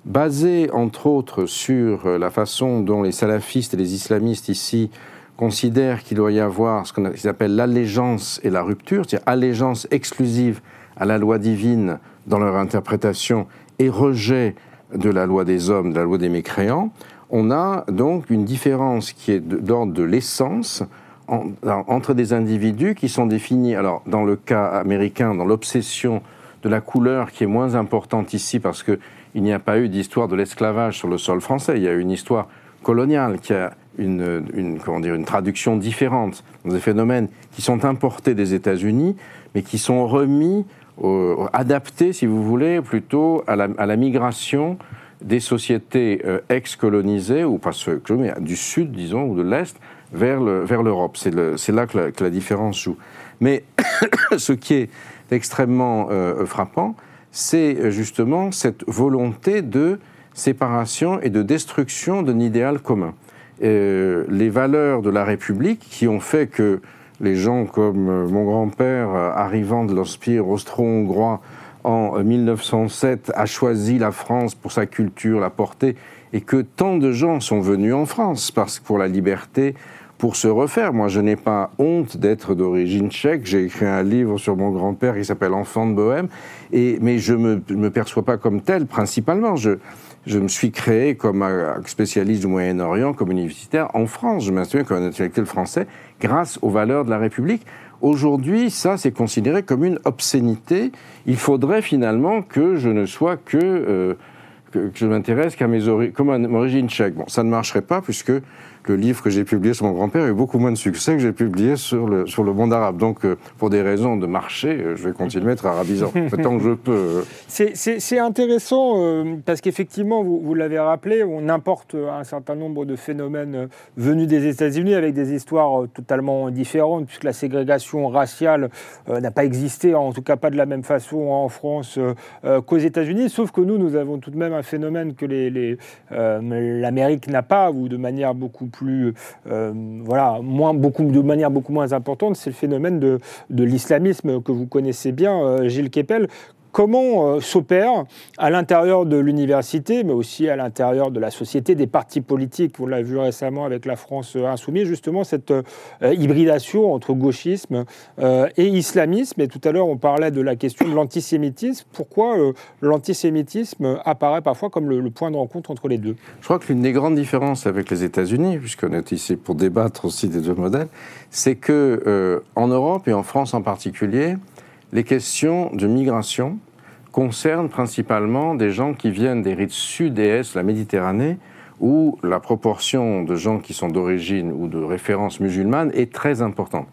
basé entre autres sur euh, la façon dont les salafistes et les islamistes ici considèrent qu'il doit y avoir ce qu'ils appellent l'allégeance et la rupture, c'est-à-dire allégeance exclusive à la loi divine dans leur interprétation et rejet de la loi des hommes, de la loi des mécréants, on a donc une différence qui est d'ordre de l'essence entre des individus qui sont définis, alors dans le cas américain, dans l'obsession de la couleur qui est moins importante ici parce que il n'y a pas eu d'histoire de l'esclavage sur le sol français. Il y a eu une histoire coloniale qui a une, comment dire, une traduction différente dans des phénomènes qui sont importés des États-Unis, mais qui sont remis, adaptés, si vous voulez, plutôt à la, migration des sociétés euh, ex-colonisées, ou pas du sud, disons, ou de l'est, vers l'Europe. C'est là que la, que la, différence joue. Mais ce qui est extrêmement euh, frappant, c'est justement cette volonté de séparation et de destruction d'un idéal commun. Euh, les valeurs de la République qui ont fait que les gens comme euh, mon grand-père, euh, arrivant de l'Empire austro-hongrois en 1907, a choisi la France pour sa culture, la portée, et que tant de gens sont venus en France parce pour la liberté, pour se refaire. Moi, je n'ai pas honte d'être d'origine tchèque. J'ai écrit un livre sur mon grand-père qui s'appelle Enfant de Bohème, et, mais je ne me, perçois pas comme tel principalement. Je, me suis créé comme spécialiste du Moyen-Orient, comme universitaire en France. Je m'instruis comme un intellectuel français grâce aux valeurs de la République. Aujourd'hui, ça, c'est considéré comme une obscénité. Il faudrait finalement que je ne sois que, euh, que, je m'intéresse qu'à mes origines, comme à origine tchèque. Bon, ça ne marcherait pas puisque le livre que j'ai publié sur mon grand-père a eu beaucoup moins de succès que j'ai publié sur le, sur le monde arabe. Donc, euh, pour des raisons de marché, euh, je vais continuer à être arabisant, tant que je peux. Euh. C'est intéressant parce qu'effectivement, vous, vous l'avez rappelé, on importe un certain nombre de phénomènes venus des États-Unis avec des histoires totalement différentes, puisque la ségrégation raciale n'a pas existé, en tout cas pas de la même façon en France qu'aux États-Unis, sauf que nous, nous avons tout de même un phénomène que l'Amérique les, n'a pas, ou de manière beaucoup plus euh, voilà, moins, beaucoup, de manière beaucoup moins importante, c'est le phénomène de, de l'islamisme que vous connaissez bien, euh, Gilles Kepel comment euh, s'opère à l'intérieur de l'université, mais aussi à l'intérieur de la société, des partis politiques. On l'a vu récemment avec la France insoumise, justement, cette euh, hybridation entre gauchisme euh, et islamisme. Et tout à l'heure, on parlait de la question de l'antisémitisme. Pourquoi l'antisémitisme apparaît parfois comme le, point de rencontre entre les deux? Je crois que l'une des grandes différences avec les États-Unis, puisqu'on est ici pour débattre aussi des deux modèles, c'est que en Europe et en France en particulier, les questions de migration concerne principalement des gens qui viennent des rites sud et est la Méditerranée, où la proportion de gens qui sont d'origine ou de référence musulmane est très importante.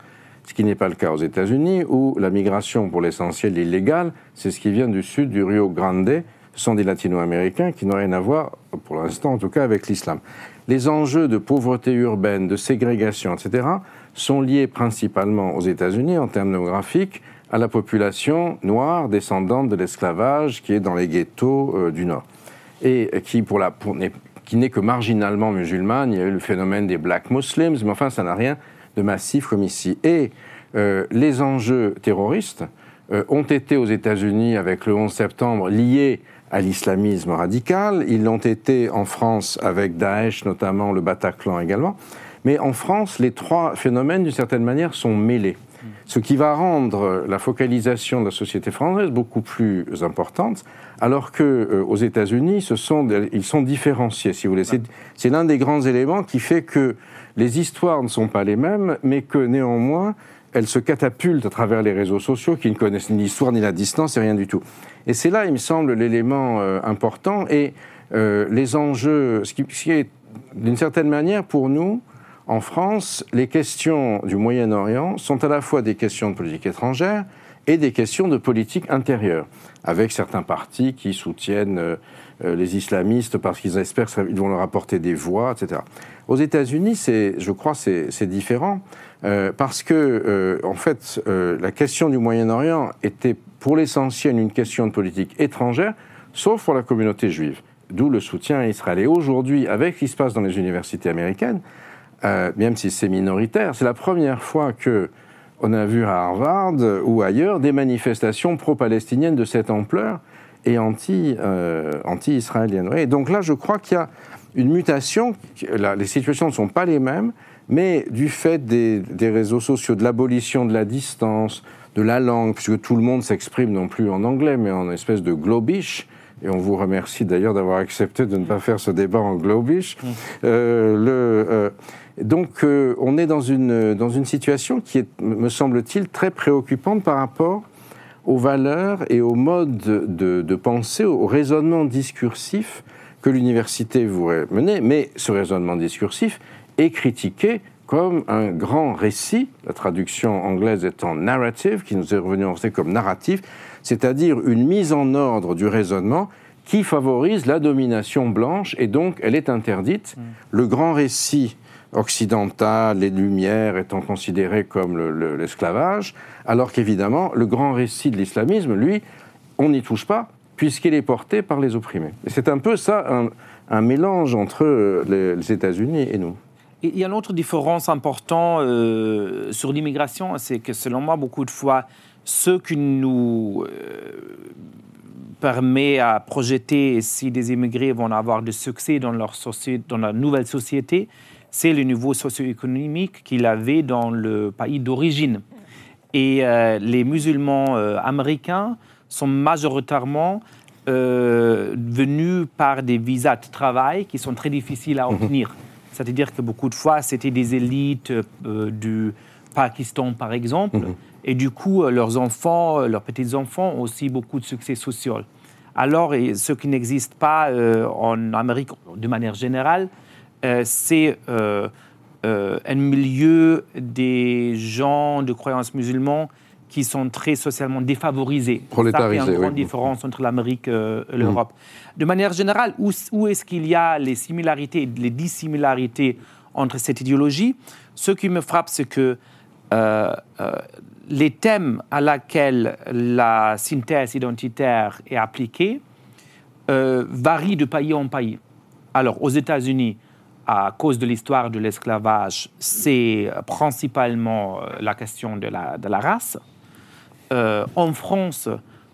Ce qui n'est pas le cas aux États-Unis, où la migration, pour l'essentiel illégale, c'est ce qui vient du sud du Rio Grande. Ce sont des latino-américains qui n'ont rien à voir, pour l'instant en tout cas, avec l'islam. Les enjeux de pauvreté urbaine, de ségrégation, etc., sont liés principalement aux États-Unis en termes démographiques à la population noire descendante de l'esclavage qui est dans les ghettos euh, du Nord et qui, pour la, qui n'est que marginalement musulmane. Il y a eu le phénomène des black muslims, mais enfin, ça n'a rien de massif comme ici. Et euh, les enjeux terroristes euh, ont été aux États-Unis avec le 11 septembre liés à l'islamisme radical. Ils l'ont été en France avec Daesh, notamment le Bataclan également. Mais en France, les trois phénomènes, d'une certaine manière, sont mêlés ce qui va rendre la focalisation de la société française beaucoup plus importante, alors que euh, aux États-Unis, ils sont différenciés, si vous voulez. C'est l'un des grands éléments qui fait que les histoires ne sont pas les mêmes, mais que néanmoins elles se catapultent à travers les réseaux sociaux qui ne connaissent ni l'histoire ni la distance et rien du tout. Et c'est là, il me semble, l'élément euh, important et euh, les enjeux, ce qui est d'une certaine manière pour nous en France, les questions du Moyen-Orient sont à la fois des questions de politique étrangère et des questions de politique intérieure, avec certains partis qui soutiennent euh, euh, les islamistes parce qu'ils espèrent qu'ils vont leur apporter des voix, etc. Aux États-Unis, je crois, c'est différent euh, parce que, en fait, la question du Moyen-Orient était pour l'essentiel une question de politique étrangère, sauf pour la communauté juive. D'où le soutien à Israël. Et aujourd'hui, avec ce qui se passe dans les universités américaines, euh, même si c'est minoritaire, c'est la première fois que on a vu à Harvard ou ailleurs des manifestations pro-palestiniennes de cette ampleur et anti, euh, anti-israéliennes. Et donc là, je crois qu'il y a une mutation. les situations ne sont pas les mêmes, mais du fait des, des réseaux sociaux, de l'abolition de la distance, de la langue, puisque tout le monde s'exprime non plus en anglais, mais en espèce de globish, et on vous remercie d'ailleurs d'avoir accepté de ne pas faire ce débat en globish. Mmh. Euh, le, euh, donc euh, on est dans une, dans une situation qui est, me semble-t-il, très préoccupante par rapport aux valeurs et au mode de, de pensée, au raisonnement discursif que l'université voudrait mener. Mais ce raisonnement discursif est critiqué comme un grand récit, la traduction anglaise étant narrative, qui nous est revenue en français comme narratif, c'est-à-dire une mise en ordre du raisonnement qui favorise la domination blanche et donc elle est interdite. Mm. Le grand récit occidental, les Lumières étant considérés comme l'esclavage, alors qu'évidemment, le grand récit de l'islamisme, lui, on n'y touche pas, puisqu'il est porté par les opprimés. c'est un peu ça, un, mélange entre euh, les, États-Unis et nous. il y a une autre différence importante euh, sur l'immigration, c'est que selon moi, beaucoup de fois, ce qui nous euh, permet à projeter si des immigrés vont avoir du succès dans leur, dans la nouvelle société, c'est le niveau socio-économique qu'il avait dans le pays d'origine. Et euh, les musulmans euh, américains sont majoritairement euh, venus par des visas de travail qui sont très difficiles à mhm. obtenir. C'est-à-dire que beaucoup de fois, c'était des élites du Pakistan, par exemple, mhm. et du coup, leurs enfants, leurs petits-enfants ont aussi beaucoup de succès social. Alors, ce qui n'existe pas en Amérique de manière générale, c'est euh, euh, un milieu des gens de croyance musulmane qui sont très socialement défavorisés. Ça fait une grande différence entre l'Amérique et l'Europe. Mm. De manière générale, où, où est-ce qu'il y a les similarités, les dissimilarités entre cette idéologie? Ce qui me frappe, c'est que les thèmes à laquelle la synthèse identitaire est appliquée varient de pays en pays. Alors, aux États-Unis, à cause de l'histoire de l'esclavage, c'est principalement euh, la question de la, race. Euh, en France,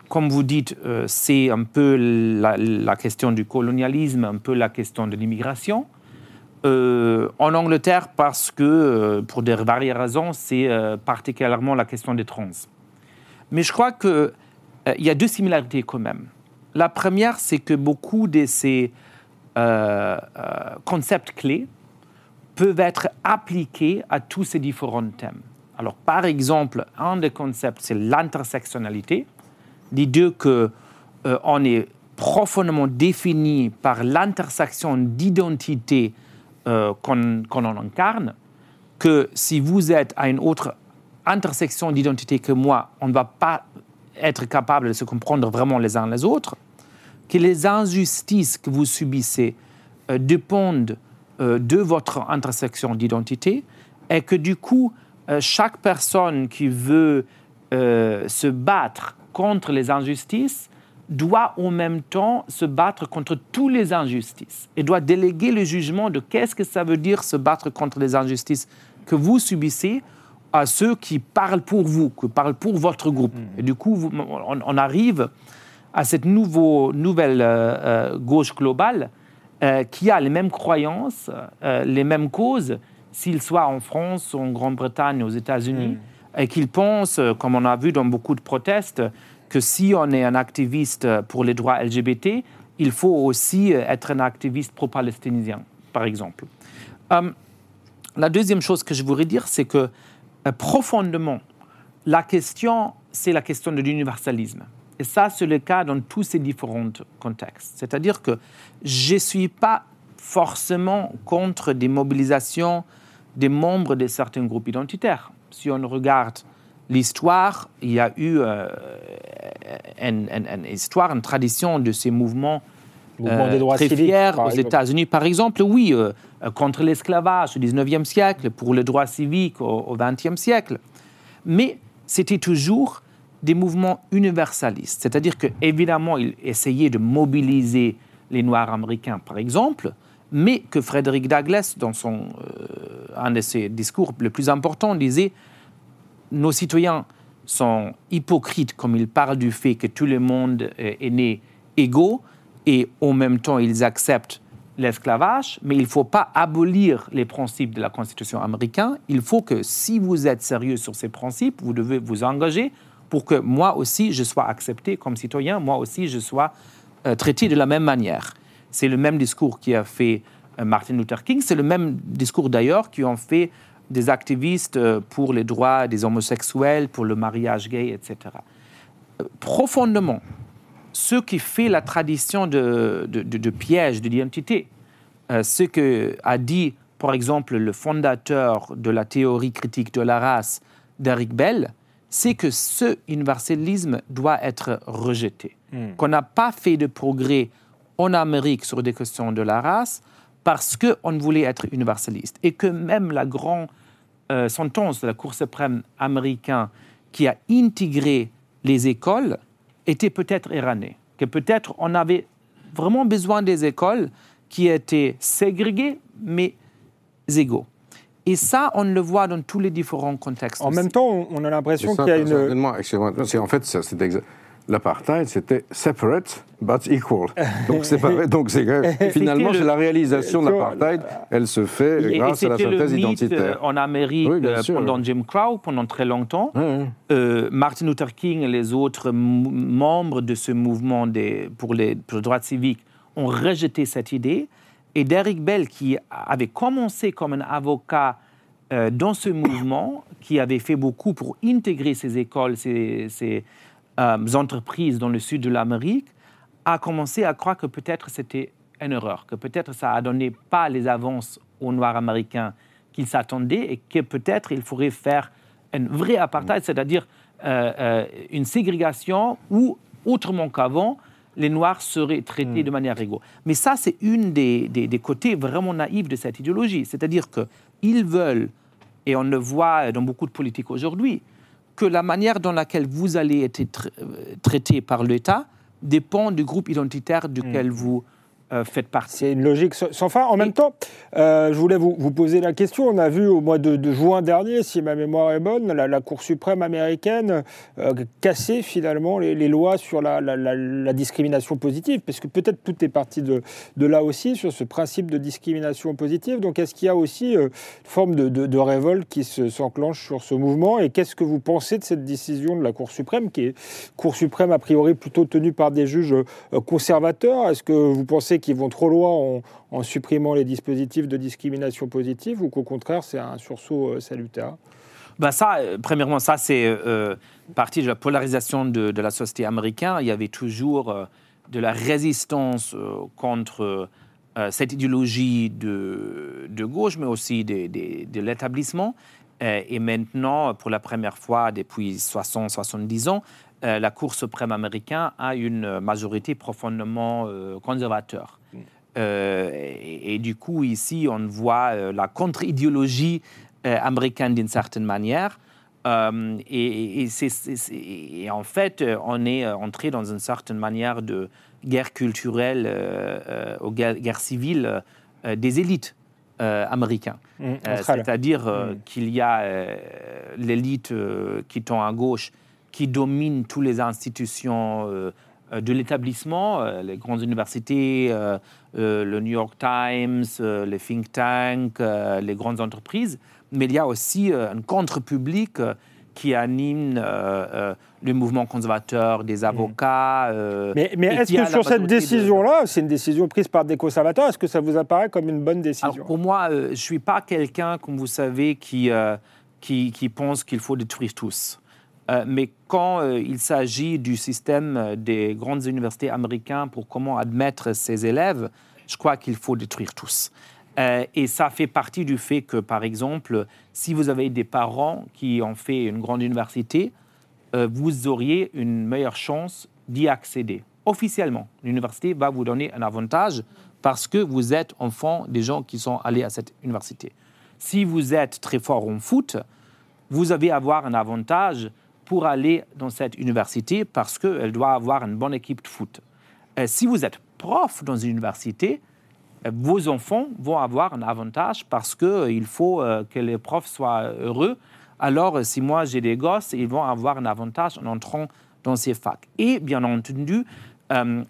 comme vous dites, euh, c'est un peu la, question du colonialisme, un peu la question de l'immigration. en Angleterre, parce que, pour des variées raisons, c'est particulièrement la question des trans. Mais je crois qu'il il y a deux similarités quand même. La première, c'est que beaucoup de ces euh, euh, concepts clés peuvent être appliqués à tous ces différents thèmes. Alors, par exemple, un des concepts, c'est l'intersectionnalité. L'idée qu'on euh, on est profondément défini par l'intersection d'identité qu'on incarne, que si vous êtes à une autre intersection d'identité que moi, on ne va pas être capable de se comprendre vraiment les uns les autres que les injustices que vous subissez euh, dépendent euh, de votre intersection d'identité et que du coup, euh, chaque personne qui veut se battre contre les injustices doit en même temps se battre contre toutes les injustices et doit déléguer le jugement de qu'est-ce que ça veut dire se battre contre les injustices que vous subissez à ceux qui parlent pour vous, qui parlent pour votre groupe. Mmh. Et du coup, on, arrive à cette nouveau, nouvelle euh, euh, gauche globale euh, qui a les mêmes croyances, les mêmes causes, s'il soit en France, en Grande-Bretagne, aux États-Unis, mm. et qu'il pense, comme on a vu dans beaucoup de protestes, que si on est un activiste pour les droits LGBT, il faut aussi être un activiste pro-palestinien, par exemple. la deuxième chose que je voudrais dire, c'est que profondément, la question, c'est la question de l'universalisme. Et ça, c'est le cas dans tous ces différents contextes. C'est-à-dire que je ne suis pas forcément contre des mobilisations des membres de certains groupes identitaires. Si on regarde l'histoire, il y a eu euh, une, histoire, une tradition de ces mouvements euh, des droits très fiers aux États-Unis, par exemple, oui, euh, contre l'esclavage au 19e siècle, pour les droits civiques au, 20e siècle. Mais c'était toujours des mouvements universalistes. C'est-à-dire qu'évidemment, il essayait de mobiliser les Noirs américains, par exemple, mais que Frédéric Douglass, dans son, euh, un de ses discours les plus importants, disait Nos citoyens sont hypocrites comme ils parlent du fait que tout le monde est né égaux et en même temps ils acceptent l'esclavage, mais il ne faut pas abolir les principes de la Constitution américaine. Il faut que si vous êtes sérieux sur ces principes, vous devez vous engager pour que moi aussi je sois accepté comme citoyen, moi aussi je sois euh, traité de la même manière. C'est le même discours qui a fait euh, Martin Luther King, c'est le même discours d'ailleurs qui ont fait des activistes euh, pour les droits des homosexuels, pour le mariage gay, etc. Profondément, ce qui fait la tradition de, de, de, de piège d'identité, ce que a dit par exemple, le fondateur de la théorie critique de la race, d'Eric Bell, c'est que ce universalisme doit être rejeté. Hmm. Qu'on n'a pas fait de progrès en Amérique sur des questions de la race parce qu'on voulait être universaliste. Et que même la grande euh, sentence de la Cour suprême américaine qui a intégré les écoles était peut-être erronée. Que peut-être on avait vraiment besoin des écoles qui étaient ségrégées mais égaux. Et ça, on le voit dans tous les différents contextes. En aussi. même temps, on- a l'impression C'est qu'il y a une. excusez-moi, c'est- en fait, ça, c'était exa- l'apartheid, c'était separate but equal. Donc c'est vrai. Donc c'est finalement le- c'est la réalisation de vois, l'apartheid. Elle se fait Et- et grâce à la c'était le synthèse mythe, identitaire. euh, en Amérique Oui, euh, pendant Jim Crow, pendant très longtemps. Euh, Martin Luther King et les autres membres de ce mouvement des, pour, les, pour les droits civiques ont rejeté cette idée. Et Derrick Bell, qui avait commencé comme un avocat euh, dans ce mouvement, qui avait fait beaucoup pour intégrer ces écoles, ces, euh, entreprises dans le sud de l'Amérique, a commencé à croire que peut-être c'était une erreur, que peut-être ça a donné pas les avances aux Noirs américains qu'ils s'attendaient et que peut-être il faudrait faire un vrai apartheid, c'est-à-dire euh, une ségrégation où, autrement qu'avant, les Noirs seraient traités de manière égale. Mais ça, c'est une des, des- des côtés vraiment naïfs de cette idéologie. C'est-à-dire qu'ils veulent, et on le voit dans beaucoup de politiques aujourd'hui, que la manière dans laquelle vous allez être tra- euh, traité par l'État dépend du groupe identitaire duquel vous euh, faites partie. C'est une logique sans fin. En même temps, euh, je voulais vous, poser la question. On a vu au mois de, juin dernier, si ma mémoire est bonne, la, Cour suprême américaine euh, casser finalement les, lois sur la, discrimination positive, parce que peut-être tout est parti de, là aussi, sur ce principe de discrimination positive. Donc est-ce qu'il y a aussi une forme de, révolte qui se- s'enclenche sur ce mouvement? Et qu'est-ce que vous pensez de cette décision de la Cour suprême, qui est Cour suprême a priori plutôt tenue par des juges conservateurs? Est-ce que vous pensez qu'ils vont trop loin en, supprimant les dispositifs de discrimination positive ou qu'au contraire c'est un sursaut euh, salutaire? Ben ça, euh, premièrement, ça c'est euh, partie de la polarisation de, la société américaine. Il y avait toujours euh, de la résistance euh, contre euh, cette idéologie de, gauche, mais aussi de, l'établissement. Euh, et maintenant, pour la première fois depuis 60-70 ans, euh, la Cour suprême américaine a une majorité profondément euh, conservateur. Euh, et, et du coup, ici, on voit la contre-idéologie américaine d'une certaine manière. Et, en fait, on est entré dans une certaine manière de guerre culturelle ou guerre, guerre civile des élites euh, américaines. Entre elles. C'est-à-dire euh, Mm. qu'il y a euh, l'élite qui tend à gauche, qui domine toutes les institutions euh, euh, de l'établissement, euh, les grandes universités, le New York Times, les think tanks, les grandes entreprises. Mais il y a aussi un contre-public qui anime euh, euh, le mouvement conservateur des avocats. euh. Mais, est-ce que sur cette de- décision-là, c'est une décision prise par des conservateurs, est-ce que ça vous apparaît comme une bonne décision? Alors, pour moi, je ne suis pas quelqu'un, comme vous savez, qui, qui, qui pense qu'il faut détruire tous. Euh, mais quand euh, il s'agit du système euh, des grandes universités américaines pour comment admettre ses élèves, je crois qu'il faut détruire tous. Et ça fait partie du fait que, par exemple, si vous avez des parents qui ont fait une grande université, vous auriez une meilleure chance d'y accéder. Officiellement, l'université va vous donner un avantage parce que vous êtes enfant des gens qui sont allés à cette université. Si vous êtes très fort en foot, vous allez avoir un avantage pour aller dans cette université parce qu'elle doit avoir une bonne équipe de foot. Euh, si vous êtes prof dans une université, euh, vos enfants vont avoir un avantage parce qu'il faut euh, que les profs soient heureux. Alors, si moi j'ai des gosses, ils vont avoir un avantage en entrant dans ces facs. Et bien entendu,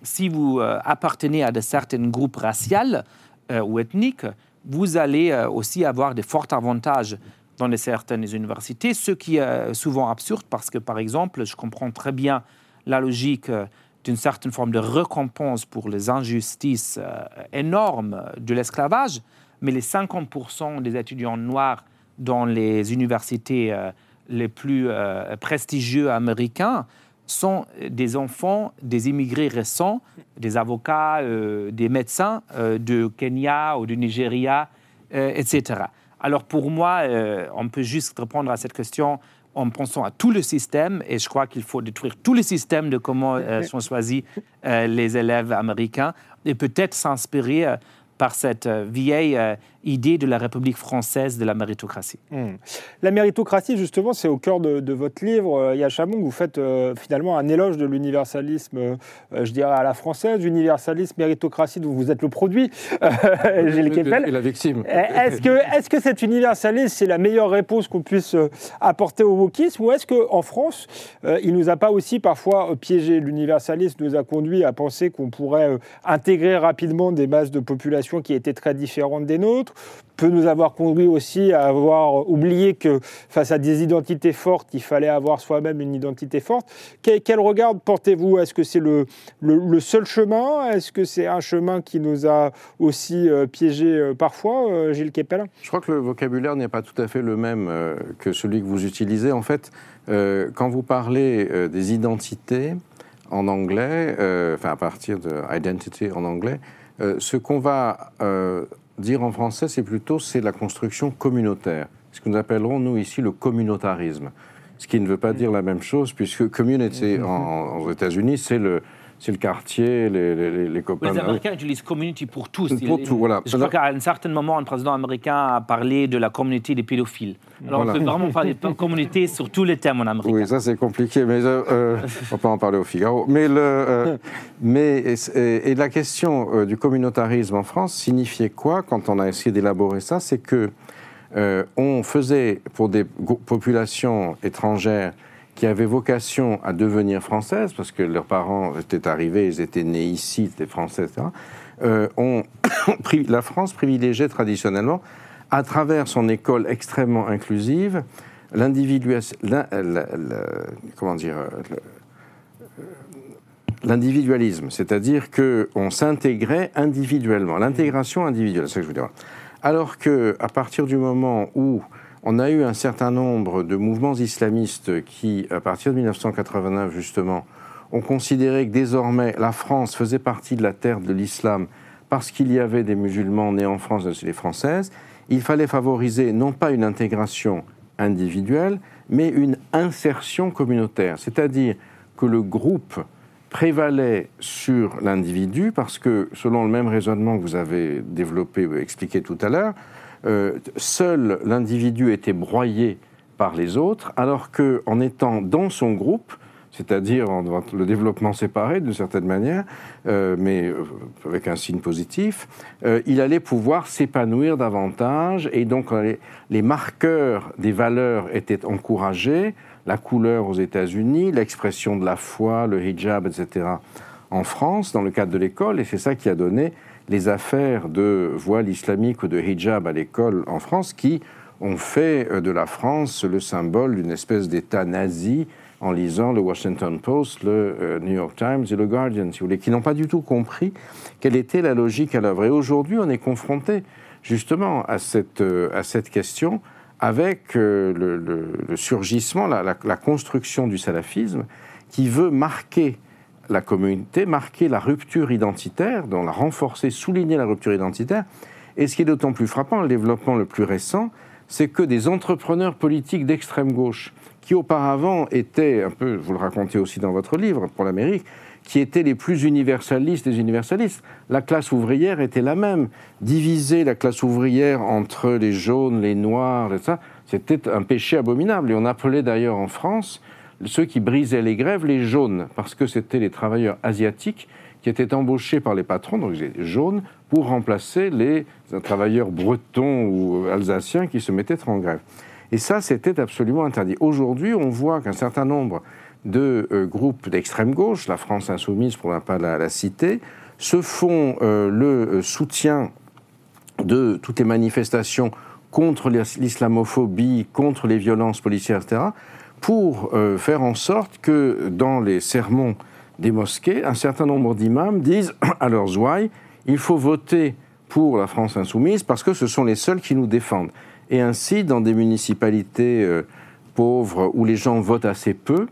si vous appartenez à de certains groupes raciaux ou ethniques, vous allez aussi avoir de forts avantages dans certaines universités, ce qui est euh, souvent absurde parce que, par exemple, je comprends très bien la logique euh, d'une certaine forme de récompense pour les injustices euh, énormes de l'esclavage, mais les 50% des étudiants noirs dans les universités euh, les plus euh, prestigieux américains sont des enfants des immigrés récents, des avocats, euh, des médecins euh, de Kenya ou du Nigeria etc. Alors pour moi, on peut juste répondre à cette question en pensant à tout le système, et je crois qu'il faut détruire tout le système de comment sont choisis les élèves américains, et peut-être s'inspirer par cette euh, vieille euh, idée de la République française de la méritocratie. Hmm. La méritocratie, justement, c'est au cœur de, votre livre, euh, Yachamon, vous faites finalement un éloge de l'universalisme, je dirais à la française, universalisme, méritocratie, dont vous êtes le produit, Gilles Kepel. Et la victime. Est-ce que, est que cet universalisme, c'est la meilleure réponse qu'on puisse apporter au wokisme, ou est-ce qu'en France, il nous a pas aussi parfois piégé? L'universalisme nous a conduit à penser qu'on pourrait intégrer rapidement des masses de population qui étaient très différentes des nôtres, peut nous avoir conduit aussi à avoir oublié que face à des identités fortes, il fallait avoir soi-même une identité forte. Quel, regard portez-vous? Est-ce que c'est le, le, seul chemin? Est-ce que c'est un chemin qui nous a aussi euh, piégés euh, parfois, euh, Gilles Kepel Je crois que le vocabulaire n'est pas tout à fait le même que celui que vous utilisez. En fait, quand vous parlez des identités en anglais, enfin à partir de identity en anglais, euh, ce qu'on va euh, dire en français, c'est plutôt c'est la construction communautaire, ce que nous appellerons nous ici le communautarisme. Ce qui ne veut pas dire la même chose, puisque community en, aux États-Unis, c'est le, c'est le quartier, les, les, les copains. Les Américains utilisent community pour tous. Pour tout, voilà. Je crois qu'à un certain moment, un président américain a parlé de la communauté des pédophiles. Alors on peut vraiment parler de communauté sur tous les thèmes en Amérique. Oui, ça c'est compliqué, mais euh, euh on peut en parler au Figaro. Mais, le, euh, mais et, la question euh, du communautarisme en France signifiait quoi quand on a essayé d'élaborer ça? C'est que on faisait pour des populations étrangères qui avaient vocation à devenir françaises, parce que leurs parents étaient arrivés, ils étaient nés ici, étaient français, etc., euh, ont la France privilégiait traditionnellement, à travers son école extrêmement inclusive, l'individualisme, c'est-à-dire qu'on s'intégrait individuellement, l'intégration individuelle, c'est ce que je veux dire. Alors que à partir du moment où on a eu un certain nombre de mouvements islamistes qui, à partir de 1989 justement, ont considéré que désormais la France faisait partie de la terre de l'islam parce qu'il y avait des musulmans nés en France, les françaises. Il fallait favoriser non pas une intégration individuelle, mais une insertion communautaire, c'est-à-dire que le groupe prévalait sur l'individu parce que, selon le même raisonnement que vous avez développé, expliqué tout à l'heure, euh, seul l'individu était broyé par les autres, alors qu'en étant dans son groupe, c'est-à-dire le développement séparé d'une certaine manière, euh, mais euh, avec un signe positif, il allait pouvoir s'épanouir davantage et donc les, marqueurs des valeurs étaient encouragés, la couleur aux États-Unis, l'expression de la foi, le hijab, etc. en France, dans le cadre de l'école, et c'est ça qui a donné les affaires de voile islamique ou de hijab à l'école en France qui ont fait euh, de la France le symbole d'une espèce d'État nazi en lisant le Washington Post, le euh, New York Times et le Guardian, si vous voulez, qui n'ont pas du tout compris quelle était la logique à l'œuvre. Et aujourd'hui, on est confronté justement à cette, euh, question avec le, surgissement, la, construction du salafisme qui veut marquer la communauté, marquer la rupture identitaire, dont la renforcer, souligner la rupture identitaire. Et ce qui est d'autant plus frappant, le développement le plus récent, c'est que des entrepreneurs politiques d'extrême gauche, qui auparavant étaient, un peu, vous le racontez aussi dans votre livre pour l'Amérique, qui étaient les plus universalistes des universalistes. La classe ouvrière était la même. Diviser la classe ouvrière entre les jaunes, les noirs, etc., c'était un péché abominable. Et on appelait d'ailleurs en France ceux qui brisaient les grèves, les jaunes, parce que c'était les travailleurs asiatiques qui étaient embauchés par les patrons, donc les jaunes, pour remplacer les travailleurs bretons ou alsaciens qui se mettaient en grève. Et ça, c'était absolument interdit. Aujourd'hui, on voit qu'un certain nombre de euh, groupes d'extrême gauche, la France insoumise pour ne pas la, citer, se font euh, le euh, soutien de toutes les manifestations contre l'islamophobie, contre les violences policières, etc., pour euh, faire en sorte que dans les sermons des mosquées, un certain nombre d'imams disent à leurs ouailles il faut voter pour la France insoumise parce que ce sont les seuls qui nous défendent. Et ainsi, dans des municipalités euh, pauvres où les gens votent assez peu,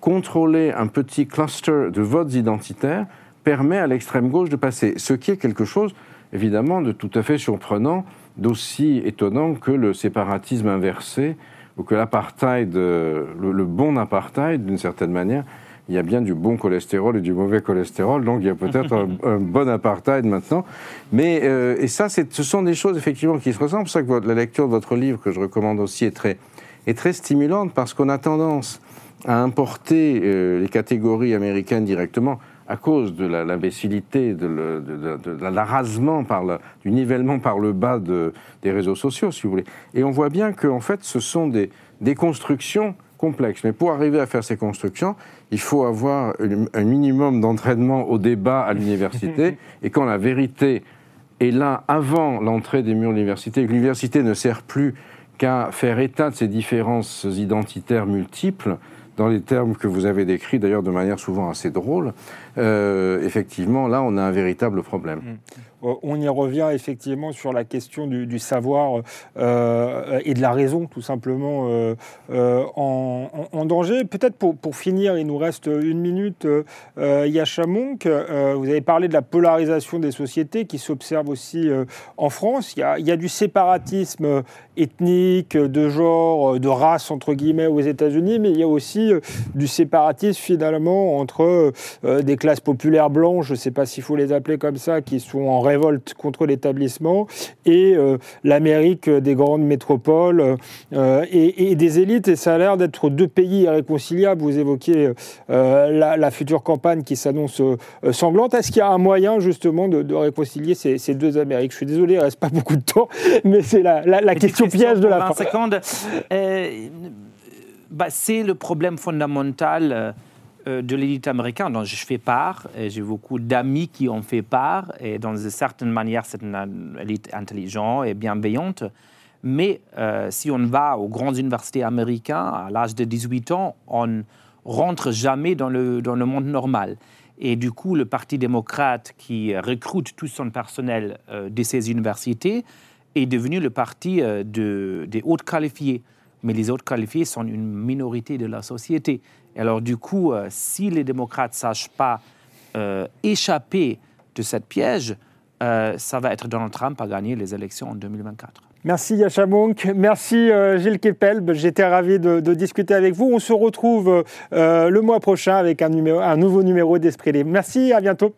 contrôler un petit cluster de votes identitaires permet à l'extrême gauche de passer. Ce qui est quelque chose, évidemment, de tout à fait surprenant d'aussi étonnant que le séparatisme inversé ou que l'apartheid, le, le, bon apartheid d'une certaine manière, il y a bien du bon cholestérol et du mauvais cholestérol, donc il y a peut-être un, bon apartheid maintenant. Mais, euh, et ça, ce sont des choses effectivement qui se ressemblent. C'est pour ça que la lecture de votre livre, que je recommande aussi, est très, est très stimulante parce qu'on a tendance à importer euh, les catégories américaines directement à cause de l'imbécilité, de, de, l'arasement, par du nivellement par le bas des réseaux sociaux, si vous voulez. Et on voit bien qu'en fait, ce sont des, des constructions complexes. Mais pour arriver à faire ces constructions, il faut avoir un minimum d'entraînement au débat à l'université. et quand la vérité est là avant l'entrée des murs de l'université, que l'université ne sert plus qu'à faire état de ces différences identitaires multiples, dans les termes que vous avez décrits, d'ailleurs de manière souvent assez drôle, euh, effectivement, là, on a un véritable problème. Mm. Euh, on y revient effectivement sur la question du, savoir euh, et de la raison, tout simplement, en, danger. Peut-être pour, finir, il nous reste une minute. Yacha Monk, vous avez parlé de la polarisation des sociétés qui s'observe aussi en France. Il il y, a, du séparatisme ethnique, de genre, de race, entre guillemets, aux États-Unis, mais il y a aussi du séparatisme finalement entre des classes populaires blanches, je ne sais pas s'il faut les appeler comme ça, qui sont en révolte contre l'établissement, et euh, l'Amérique des grandes métropoles euh, et, des élites. Et ça a l'air d'être deux pays irréconciliables. Vous évoquiez euh, la, future campagne qui s'annonce sanglante. Est-ce qu'il y a un moyen justement de, réconcilier ces, deux Amériques? Je suis désolé, il ne reste pas beaucoup de temps, mais c'est la, question piège de la fin. secondes. Bah, c'est le problème fondamental de l'élite américaine dont je fais part, j'ai beaucoup d'amis qui ont fait part, et dans une certaine manière, c'est une élite intelligente et bienveillante. Mais euh, si on va aux grandes universités américaines, à l'âge de 18 ans, on rentre jamais dans le, dans le monde normal. Et du coup, le Parti démocrate qui recrute tout son personnel euh, de ces universités est devenu le parti de, des hautes qualifiés. Mais les hautes qualifiés sont une minorité de la société. Et alors du coup, euh, si les démocrates ne sachent pas euh, échapper de cette piège, euh, ça va être Donald Trump à gagner les élections en 2024. Merci Yacha Monk, merci Gilles Kepel, j'étais ravi de, discuter avec vous. On se retrouve le mois prochain avec un, un nouveau numéro d'Esprit Libre. Merci, à bientôt.